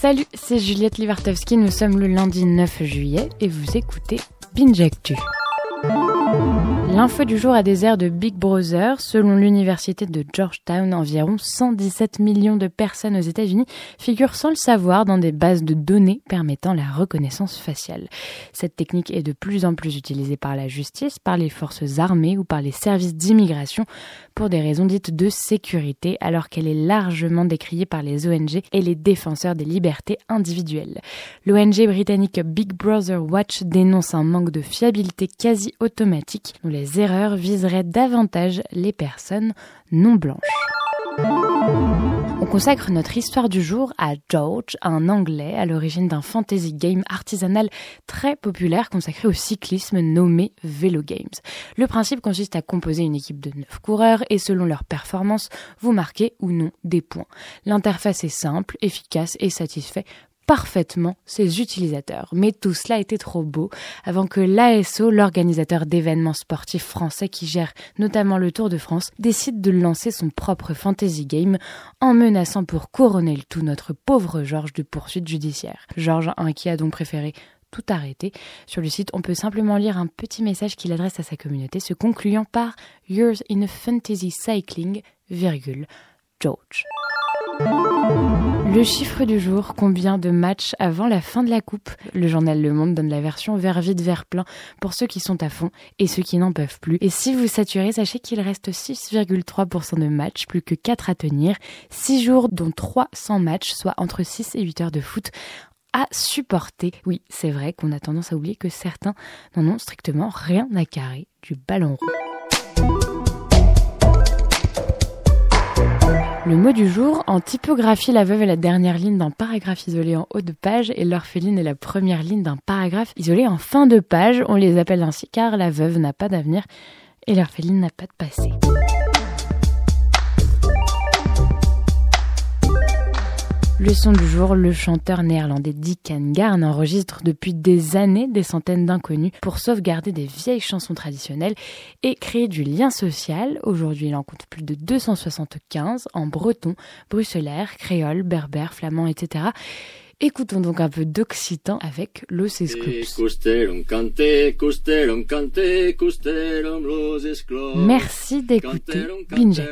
Salut, c'est Juliette Livartowski, nous sommes le lundi 9 juillet et vous écoutez Binge. L'info du jour a des airs de Big Brother. Selon l'université de Georgetown, environ 117 millions de personnes aux États-Unis figurent sans le savoir dans des bases de données permettant la reconnaissance faciale. Cette technique est de plus en plus utilisée par la justice, par les forces armées ou par les services d'immigration pour des raisons dites de sécurité, alors qu'elle est largement décriée par les ONG et les défenseurs des libertés individuelles. L'ONG britannique Big Brother Watch dénonce un manque de fiabilité quasi automatique les erreurs viseraient davantage les personnes non blanches. On consacre notre histoire du jour à George, un Anglais à l'origine d'un fantasy game artisanal très populaire consacré au cyclisme nommé Velo Games. Le principe consiste à composer une équipe de 9 coureurs et selon leur performance, vous marquez ou non des points. L'interface est simple, efficace et satisfait parfaitement ses utilisateurs. Mais tout cela était trop beau avant que l'ASO, l'organisateur d'événements sportifs français qui gère notamment le Tour de France, décide de lancer son propre fantasy game en menaçant pour couronner le tout notre pauvre Georges de poursuite judiciaire. Georges, un qui a donc préféré tout arrêter. Sur le site, on peut simplement lire un petit message qu'il adresse à sa communauté, se concluant par Yours in a Fantasy Cycling, virgule, George. Le chiffre du jour, combien de matchs avant la fin de la coupe? Le journal Le Monde donne la version vers vide, vers plein pour ceux qui sont à fond et ceux qui n'en peuvent plus. Et si vous saturez, sachez qu'il reste 6,3% de matchs, plus que 4 à tenir. 6 jours dont 300 matchs, soit entre 6 et 8 heures de foot à supporter. Oui, c'est vrai qu'on a tendance à oublier que certains n'en ont strictement rien à carrer du ballon rond. Le mot du jour, en typographie, la veuve est la dernière ligne d'un paragraphe isolé en haut de page et l'orpheline est la première ligne d'un paragraphe isolé en fin de page. On les appelle ainsi car la veuve n'a pas d'avenir et l'orpheline n'a pas de passé. Le son du jour, le chanteur néerlandais Dick Garn enregistre depuis des années des centaines d'inconnus pour sauvegarder des vieilles chansons traditionnelles et créer du lien social. Aujourd'hui, il en compte plus de 275 en breton, bruxellaire, créole, berbère, flamand, etc. Écoutons donc un peu d'occitan avec Los Merci d'écouter Binge